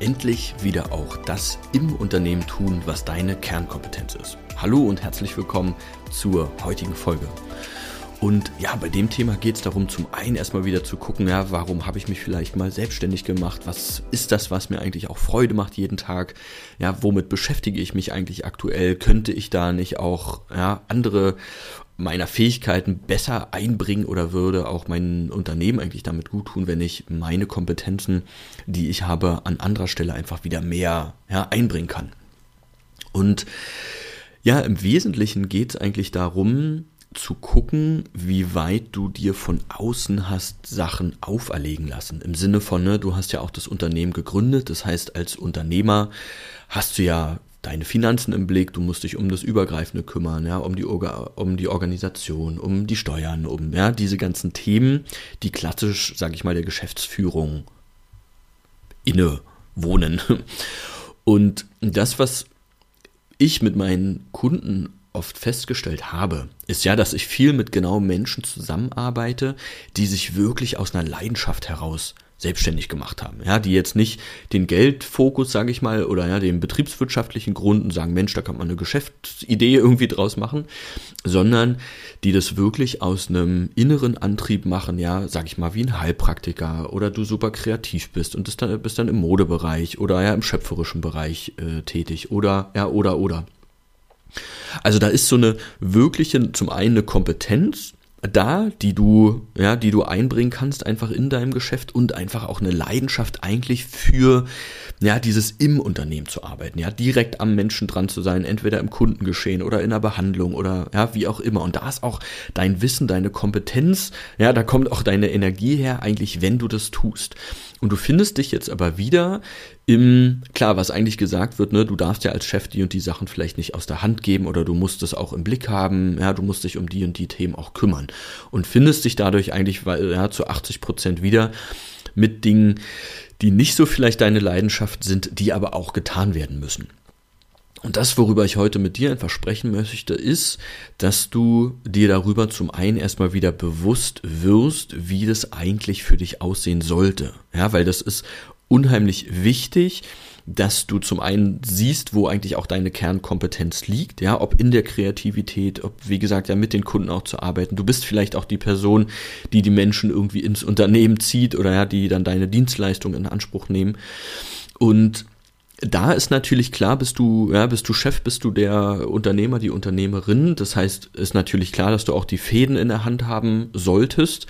Endlich wieder auch das im Unternehmen tun, was deine Kernkompetenz ist. Hallo und herzlich willkommen zur heutigen Folge. Und ja, bei dem Thema geht es darum, zum einen erstmal wieder zu gucken, ja, warum habe ich mich vielleicht mal selbstständig gemacht? Was ist das, was mir eigentlich auch Freude macht jeden Tag? Ja, womit beschäftige ich mich eigentlich aktuell? Könnte ich da nicht auch ja, andere meiner Fähigkeiten besser einbringen oder würde auch mein Unternehmen eigentlich damit gut tun, wenn ich meine Kompetenzen, die ich habe, an anderer Stelle einfach wieder mehr ja, einbringen kann. Und ja, im Wesentlichen geht es eigentlich darum, zu gucken, wie weit du dir von außen hast Sachen auferlegen lassen. Im Sinne von, ne, du hast ja auch das Unternehmen gegründet, das heißt, als Unternehmer hast du ja deine Finanzen im Blick, du musst dich um das Übergreifende kümmern, ja, um die, Orga, um die Organisation, um die Steuern, um ja, diese ganzen Themen, die klassisch, sage ich mal, der Geschäftsführung inne wohnen. Und das, was ich mit meinen Kunden oft festgestellt habe, ist ja, dass ich viel mit genau Menschen zusammenarbeite, die sich wirklich aus einer Leidenschaft heraus selbstständig gemacht haben. Ja, die jetzt nicht den Geldfokus, sage ich mal, oder ja, den betriebswirtschaftlichen Gründen sagen, Mensch, da kann man eine Geschäftsidee irgendwie draus machen, sondern die das wirklich aus einem inneren Antrieb machen, ja, sag ich mal, wie ein Heilpraktiker oder du super kreativ bist und dann, bist dann im Modebereich oder ja im schöpferischen Bereich äh, tätig oder ja oder oder. Also da ist so eine wirkliche, zum einen eine Kompetenz, da, die du, ja, die du einbringen kannst, einfach in deinem Geschäft und einfach auch eine Leidenschaft eigentlich für, ja, dieses im Unternehmen zu arbeiten, ja, direkt am Menschen dran zu sein, entweder im Kundengeschehen oder in der Behandlung oder, ja, wie auch immer. Und da ist auch dein Wissen, deine Kompetenz, ja, da kommt auch deine Energie her, eigentlich, wenn du das tust. Und du findest dich jetzt aber wieder im, klar, was eigentlich gesagt wird, ne, du darfst ja als Chef die und die Sachen vielleicht nicht aus der Hand geben oder du musst es auch im Blick haben, ja, du musst dich um die und die Themen auch kümmern und findest dich dadurch eigentlich ja, zu 80 Prozent wieder mit Dingen, die nicht so vielleicht deine Leidenschaft sind, die aber auch getan werden müssen. Und das, worüber ich heute mit dir einfach sprechen möchte, ist, dass du dir darüber zum einen erstmal wieder bewusst wirst, wie das eigentlich für dich aussehen sollte. Ja, weil das ist unheimlich wichtig, dass du zum einen siehst, wo eigentlich auch deine Kernkompetenz liegt, ja, ob in der Kreativität, ob, wie gesagt, ja, mit den Kunden auch zu arbeiten. Du bist vielleicht auch die Person, die die Menschen irgendwie ins Unternehmen zieht oder ja, die dann deine Dienstleistung in Anspruch nehmen. Und da ist natürlich klar, bist du, ja, bist du Chef, bist du der Unternehmer, die Unternehmerin. Das heißt, ist natürlich klar, dass du auch die Fäden in der Hand haben solltest.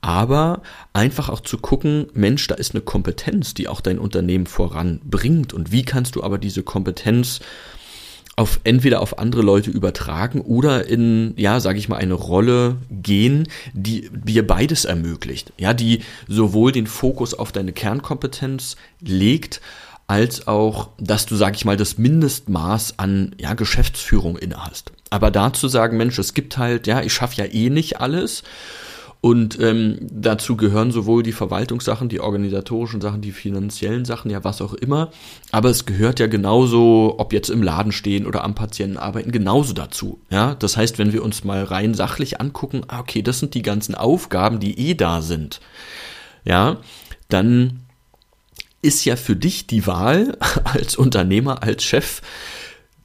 Aber einfach auch zu gucken, Mensch, da ist eine Kompetenz, die auch dein Unternehmen voranbringt. Und wie kannst du aber diese Kompetenz auf entweder auf andere Leute übertragen oder in, ja, sage ich mal, eine Rolle gehen, die dir beides ermöglicht. Ja, die sowohl den Fokus auf deine Kernkompetenz legt, als auch, dass du, sag ich mal, das Mindestmaß an ja, Geschäftsführung inne hast. Aber dazu sagen, Mensch, es gibt halt, ja, ich schaffe ja eh nicht alles. Und ähm, dazu gehören sowohl die Verwaltungssachen, die organisatorischen Sachen, die finanziellen Sachen, ja was auch immer. Aber es gehört ja genauso, ob jetzt im Laden stehen oder am Patienten arbeiten, genauso dazu. Ja, das heißt, wenn wir uns mal rein sachlich angucken, ah, okay, das sind die ganzen Aufgaben, die eh da sind. Ja, dann ist ja für dich die Wahl als Unternehmer, als Chef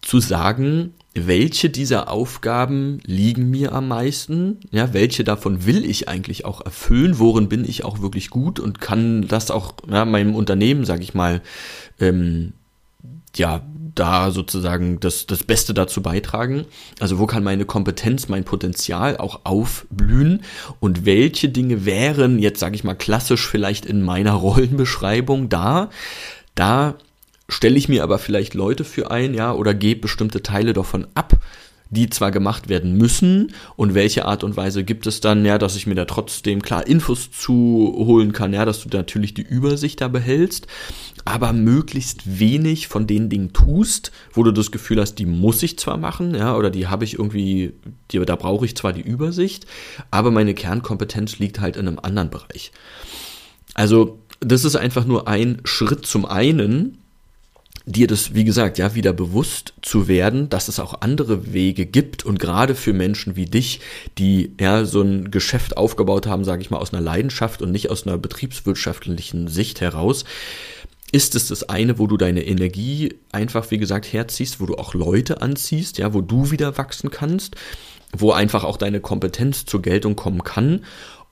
zu sagen, welche dieser Aufgaben liegen mir am meisten? Ja, welche davon will ich eigentlich auch erfüllen? Worin bin ich auch wirklich gut und kann das auch ja, meinem Unternehmen, sage ich mal, ähm, ja, da sozusagen das, das Beste dazu beitragen? Also wo kann meine Kompetenz, mein Potenzial auch aufblühen? Und welche Dinge wären jetzt, sage ich mal, klassisch vielleicht in meiner Rollenbeschreibung da? Da stelle ich mir aber vielleicht Leute für ein, ja, oder gebe bestimmte Teile davon ab, die zwar gemacht werden müssen und welche Art und Weise gibt es dann, ja, dass ich mir da trotzdem klar Infos zuholen kann, ja, dass du natürlich die Übersicht da behältst, aber möglichst wenig von den Dingen tust, wo du das Gefühl hast, die muss ich zwar machen, ja, oder die habe ich irgendwie, die, da brauche ich zwar die Übersicht, aber meine Kernkompetenz liegt halt in einem anderen Bereich. Also, das ist einfach nur ein Schritt zum einen, dir das, wie gesagt, ja, wieder bewusst zu werden, dass es auch andere Wege gibt und gerade für Menschen wie dich, die ja so ein Geschäft aufgebaut haben, sage ich mal, aus einer Leidenschaft und nicht aus einer betriebswirtschaftlichen Sicht heraus, ist es das eine, wo du deine Energie einfach, wie gesagt, herziehst, wo du auch Leute anziehst, ja, wo du wieder wachsen kannst, wo einfach auch deine Kompetenz zur Geltung kommen kann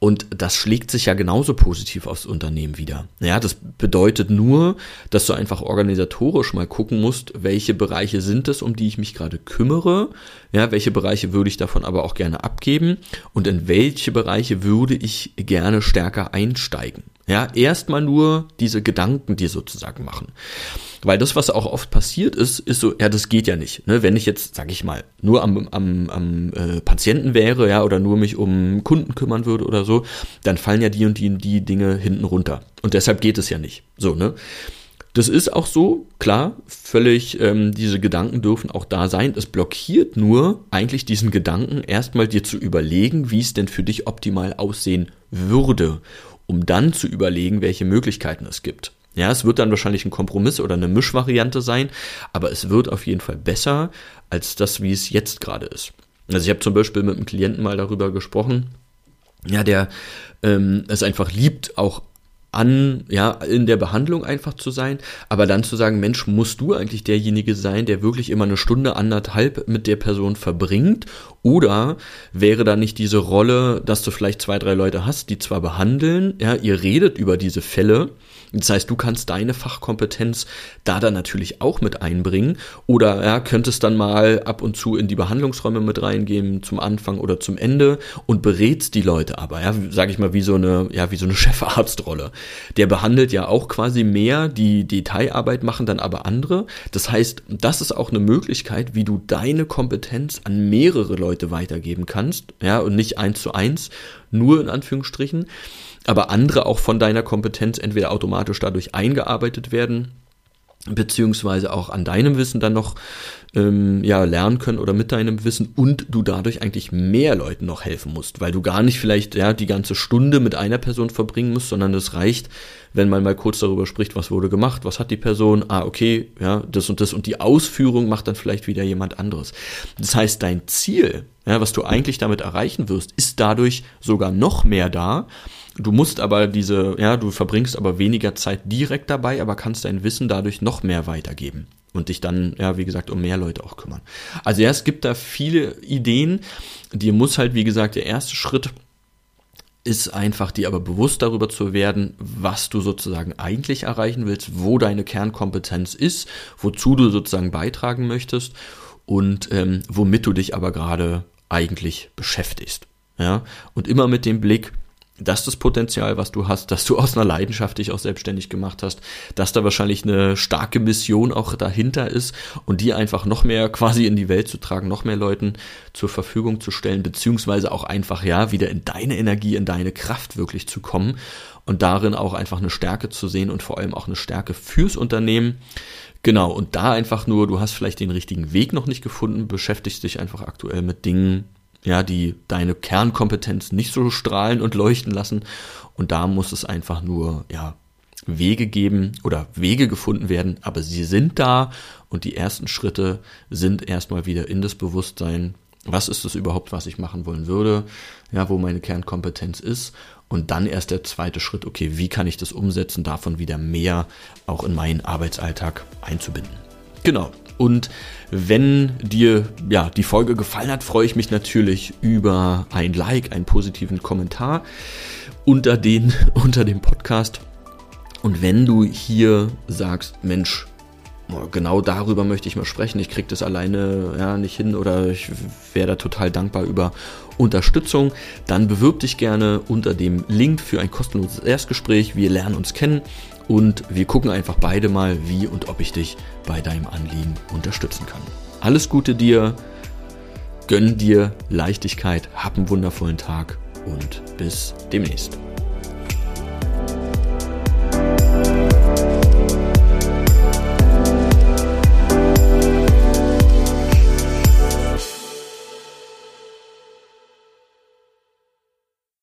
und das schlägt sich ja genauso positiv aufs Unternehmen wieder. Ja, das bedeutet nur, dass du einfach organisatorisch mal gucken musst, welche Bereiche sind es, um die ich mich gerade kümmere. Ja, welche Bereiche würde ich davon aber auch gerne abgeben und in welche Bereiche würde ich gerne stärker einsteigen. Ja, erstmal nur diese Gedanken dir sozusagen machen. Weil das, was auch oft passiert ist, ist so, ja, das geht ja nicht. Ne? Wenn ich jetzt, sag ich mal, nur am, am, am äh, Patienten wäre, ja, oder nur mich um Kunden kümmern würde oder so, dann fallen ja die und die, die Dinge hinten runter. Und deshalb geht es ja nicht. So, ne? Das ist auch so, klar, völlig, ähm, diese Gedanken dürfen auch da sein. Es blockiert nur eigentlich diesen Gedanken, erstmal dir zu überlegen, wie es denn für dich optimal aussehen würde um dann zu überlegen, welche Möglichkeiten es gibt. Ja, es wird dann wahrscheinlich ein Kompromiss oder eine Mischvariante sein, aber es wird auf jeden Fall besser als das, wie es jetzt gerade ist. Also ich habe zum Beispiel mit einem Klienten mal darüber gesprochen, ja, der ähm, es einfach liebt, auch an, ja, in der Behandlung einfach zu sein, aber dann zu sagen, Mensch, musst du eigentlich derjenige sein, der wirklich immer eine Stunde, anderthalb mit der Person verbringt? Oder wäre da nicht diese Rolle, dass du vielleicht zwei, drei Leute hast, die zwar behandeln, ja, ihr redet über diese Fälle, das heißt, du kannst deine Fachkompetenz da dann natürlich auch mit einbringen oder ja, könntest dann mal ab und zu in die Behandlungsräume mit reingehen zum Anfang oder zum Ende und berätst die Leute aber, ja, sage ich mal, wie so eine, ja, wie so eine Chefarztrolle. Der behandelt ja auch quasi mehr, die Detailarbeit machen dann aber andere. Das heißt, das ist auch eine Möglichkeit, wie du deine Kompetenz an mehrere Leute weitergeben kannst, ja, und nicht eins zu eins, nur in Anführungsstrichen aber andere auch von deiner Kompetenz entweder automatisch dadurch eingearbeitet werden, beziehungsweise auch an deinem Wissen dann noch ähm, ja, lernen können oder mit deinem Wissen und du dadurch eigentlich mehr Leuten noch helfen musst, weil du gar nicht vielleicht ja die ganze Stunde mit einer Person verbringen musst, sondern es reicht, wenn man mal kurz darüber spricht, was wurde gemacht, was hat die Person, ah okay, ja, das und das und die Ausführung macht dann vielleicht wieder jemand anderes. Das heißt, dein Ziel, ja, was du eigentlich damit erreichen wirst, ist dadurch sogar noch mehr da, Du musst aber diese, ja, du verbringst aber weniger Zeit direkt dabei, aber kannst dein Wissen dadurch noch mehr weitergeben und dich dann, ja, wie gesagt, um mehr Leute auch kümmern. Also ja, es gibt da viele Ideen. Dir muss halt, wie gesagt, der erste Schritt ist einfach dir aber bewusst darüber zu werden, was du sozusagen eigentlich erreichen willst, wo deine Kernkompetenz ist, wozu du sozusagen beitragen möchtest und ähm, womit du dich aber gerade eigentlich beschäftigst. Ja, und immer mit dem Blick, dass das Potenzial, was du hast, dass du aus einer Leidenschaft dich auch selbstständig gemacht hast, dass da wahrscheinlich eine starke Mission auch dahinter ist und die einfach noch mehr quasi in die Welt zu tragen, noch mehr Leuten zur Verfügung zu stellen, beziehungsweise auch einfach, ja, wieder in deine Energie, in deine Kraft wirklich zu kommen und darin auch einfach eine Stärke zu sehen und vor allem auch eine Stärke fürs Unternehmen. Genau, und da einfach nur, du hast vielleicht den richtigen Weg noch nicht gefunden, beschäftigst dich einfach aktuell mit Dingen, ja, die deine Kernkompetenz nicht so strahlen und leuchten lassen. Und da muss es einfach nur, ja, Wege geben oder Wege gefunden werden, aber sie sind da und die ersten Schritte sind erstmal wieder in das Bewusstsein, was ist es überhaupt, was ich machen wollen würde, ja, wo meine Kernkompetenz ist. Und dann erst der zweite Schritt, okay, wie kann ich das umsetzen, davon wieder mehr auch in meinen Arbeitsalltag einzubinden. Genau, und wenn dir ja die Folge gefallen hat, freue ich mich natürlich über ein Like, einen positiven Kommentar unter den unter dem Podcast. Und wenn du hier sagst, Mensch, genau darüber möchte ich mal sprechen, ich kriege das alleine ja nicht hin oder ich wäre da total dankbar über Unterstützung, dann bewirb dich gerne unter dem Link für ein kostenloses Erstgespräch. Wir lernen uns kennen und wir gucken einfach beide mal, wie und ob ich dich bei deinem Anliegen unterstützen kann. Alles Gute dir, gönn dir Leichtigkeit, hab einen wundervollen Tag und bis demnächst.